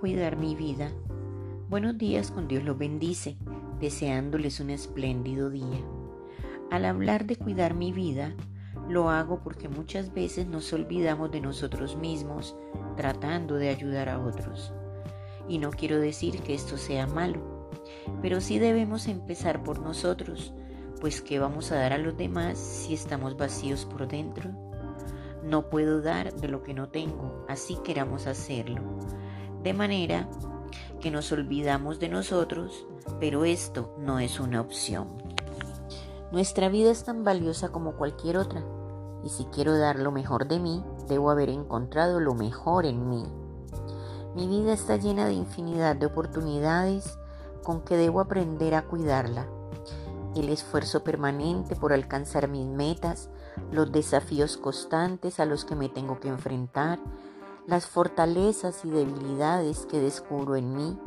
cuidar mi vida. Buenos días, con Dios los bendice, deseándoles un espléndido día. Al hablar de cuidar mi vida, lo hago porque muchas veces nos olvidamos de nosotros mismos tratando de ayudar a otros. Y no quiero decir que esto sea malo, pero sí debemos empezar por nosotros, pues ¿qué vamos a dar a los demás si estamos vacíos por dentro? No puedo dar de lo que no tengo, así queramos hacerlo. De manera que nos olvidamos de nosotros, pero esto no es una opción. Nuestra vida es tan valiosa como cualquier otra, y si quiero dar lo mejor de mí, debo haber encontrado lo mejor en mí. Mi vida está llena de infinidad de oportunidades con que debo aprender a cuidarla. El esfuerzo permanente por alcanzar mis metas, los desafíos constantes a los que me tengo que enfrentar, las fortalezas y debilidades que descubro en mí,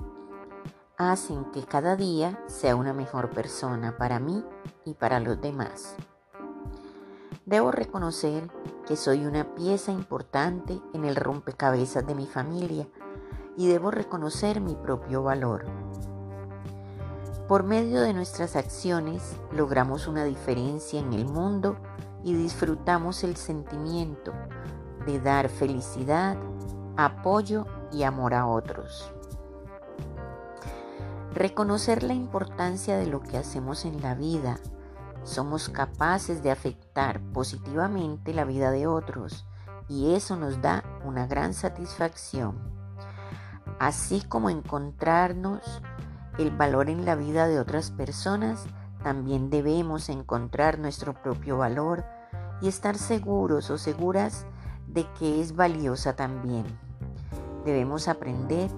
hacen que cada día sea una mejor persona para mí y para los demás. Debo reconocer que soy una pieza importante en el rompecabezas de mi familia y debo reconocer mi propio valor. Por medio de nuestras acciones logramos una diferencia en el mundo y disfrutamos el sentimiento de dar felicidad, apoyo y amor a otros. Reconocer la importancia de lo que hacemos en la vida. Somos capaces de afectar positivamente la vida de otros y eso nos da una gran satisfacción. Así como encontrarnos el valor en la vida de otras personas, también debemos encontrar nuestro propio valor y estar seguros o seguras de que es valiosa también. Debemos aprender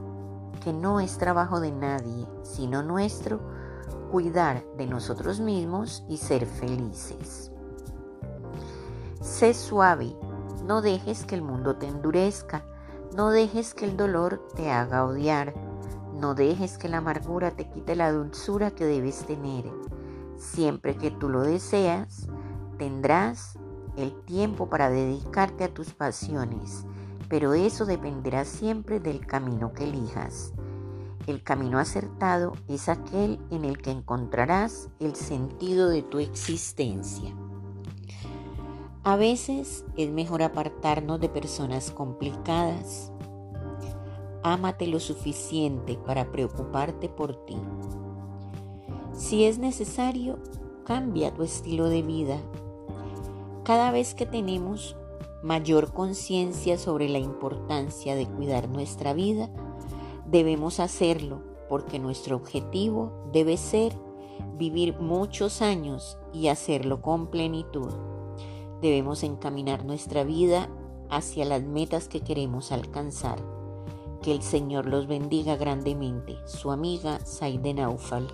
que no es trabajo de nadie, sino nuestro, cuidar de nosotros mismos y ser felices. Sé suave, no dejes que el mundo te endurezca, no dejes que el dolor te haga odiar, no dejes que la amargura te quite la dulzura que debes tener. Siempre que tú lo deseas, tendrás el tiempo para dedicarte a tus pasiones, pero eso dependerá siempre del camino que elijas. El camino acertado es aquel en el que encontrarás el sentido de tu existencia. A veces es mejor apartarnos de personas complicadas. Ámate lo suficiente para preocuparte por ti. Si es necesario, cambia tu estilo de vida cada vez que tenemos mayor conciencia sobre la importancia de cuidar nuestra vida, debemos hacerlo porque nuestro objetivo debe ser vivir muchos años y hacerlo con plenitud. Debemos encaminar nuestra vida hacia las metas que queremos alcanzar. Que el Señor los bendiga grandemente. Su amiga Saide Naufal.